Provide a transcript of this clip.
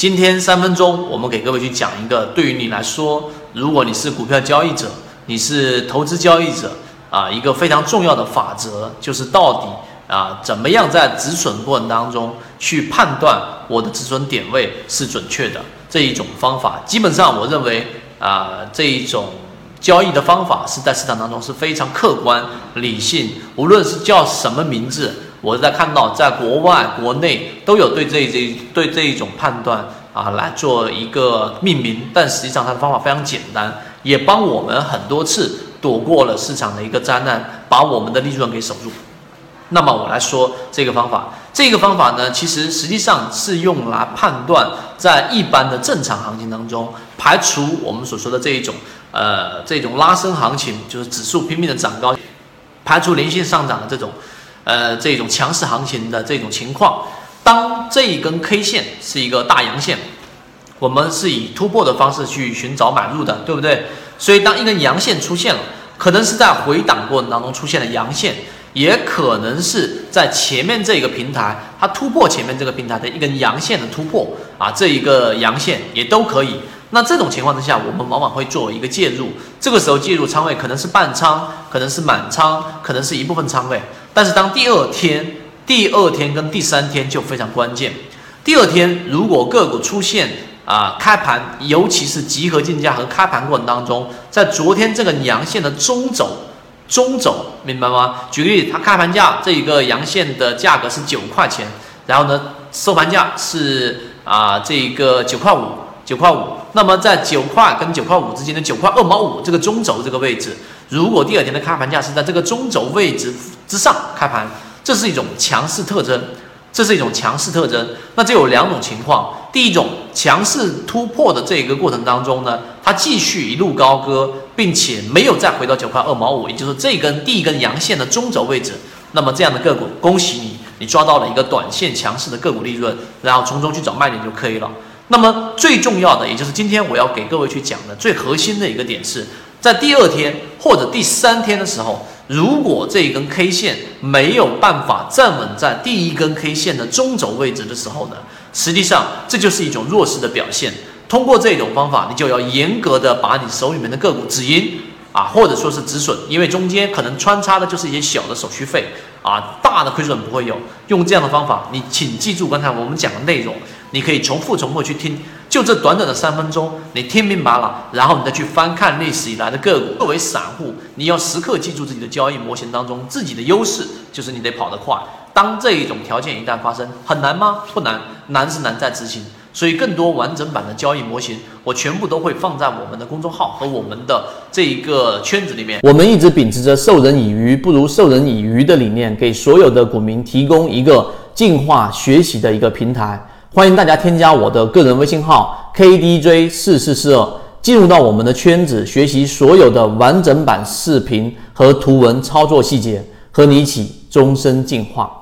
今天三分钟，我们给各位去讲一个，对于你来说，如果你是股票交易者，你是投资交易者啊，一个非常重要的法则，就是到底啊，怎么样在止损过程当中去判断我的止损点位是准确的这一种方法。基本上，我认为啊，这一种交易的方法是在市场当中是非常客观、理性，无论是叫什么名字。我在看到，在国外、国内都有对这这对这一种判断啊来做一个命名，但实际上它的方法非常简单，也帮我们很多次躲过了市场的一个灾难，把我们的利润给守住。那么我来说这个方法，这个方法呢，其实实际上是用来判断在一般的正常行情当中，排除我们所说的这一种呃这种拉升行情，就是指数拼命的涨高，排除连续上涨的这种。呃，这种强势行情的这种情况，当这一根 K 线是一个大阳线，我们是以突破的方式去寻找买入的，对不对？所以当一根阳线出现了，可能是在回档过程当中出现的阳线，也可能是在前面这个平台它突破前面这个平台的一根阳线的突破啊，这一个阳线也都可以。那这种情况之下，我们往往会做一个介入，这个时候介入仓位可能是半仓，可能是满仓，可能是一部分仓位。但是当第二天、第二天跟第三天就非常关键。第二天如果个股出现啊开盘，尤其是集合竞价和开盘过程当中，在昨天这个阳线的中轴，中轴明白吗？举个例子，它开盘价这一个阳线的价格是九块钱，然后呢收盘价是啊这一个九块五，九块五。那么在九块跟九块五之间的九块二毛五这个中轴这个位置，如果第二天的开盘价是在这个中轴位置之上开盘，这是一种强势特征，这是一种强势特征。那这有两种情况，第一种强势突破的这个过程当中呢，它继续一路高歌，并且没有再回到九块二毛五，也就是这根第一根阳线的中轴位置。那么这样的个股，恭喜你，你抓到了一个短线强势的个股利润，然后从中去找卖点就可以了。那么最重要的，也就是今天我要给各位去讲的最核心的一个点是，在第二天或者第三天的时候，如果这一根 K 线没有办法站稳在第一根 K 线的中轴位置的时候呢，实际上这就是一种弱势的表现。通过这种方法，你就要严格的把你手里面的个股止盈啊，或者说是止损，因为中间可能穿插的就是一些小的手续费啊，大的亏损不会有。用这样的方法，你请记住刚才我们讲的内容。你可以重复重复去听，就这短短的三分钟，你听明白了，然后你再去翻看历史以来的个股。作为散户，你要时刻记住自己的交易模型当中自己的优势，就是你得跑得快。当这一种条件一旦发生，很难吗？不难，难是难在执行。所以更多完整版的交易模型，我全部都会放在我们的公众号和我们的这一个圈子里面。我们一直秉持着授人以鱼不如授人以渔的理念，给所有的股民提供一个进化学习的一个平台。欢迎大家添加我的个人微信号 KDJ 四四四二，进入到我们的圈子，学习所有的完整版视频和图文操作细节，和你一起终身进化。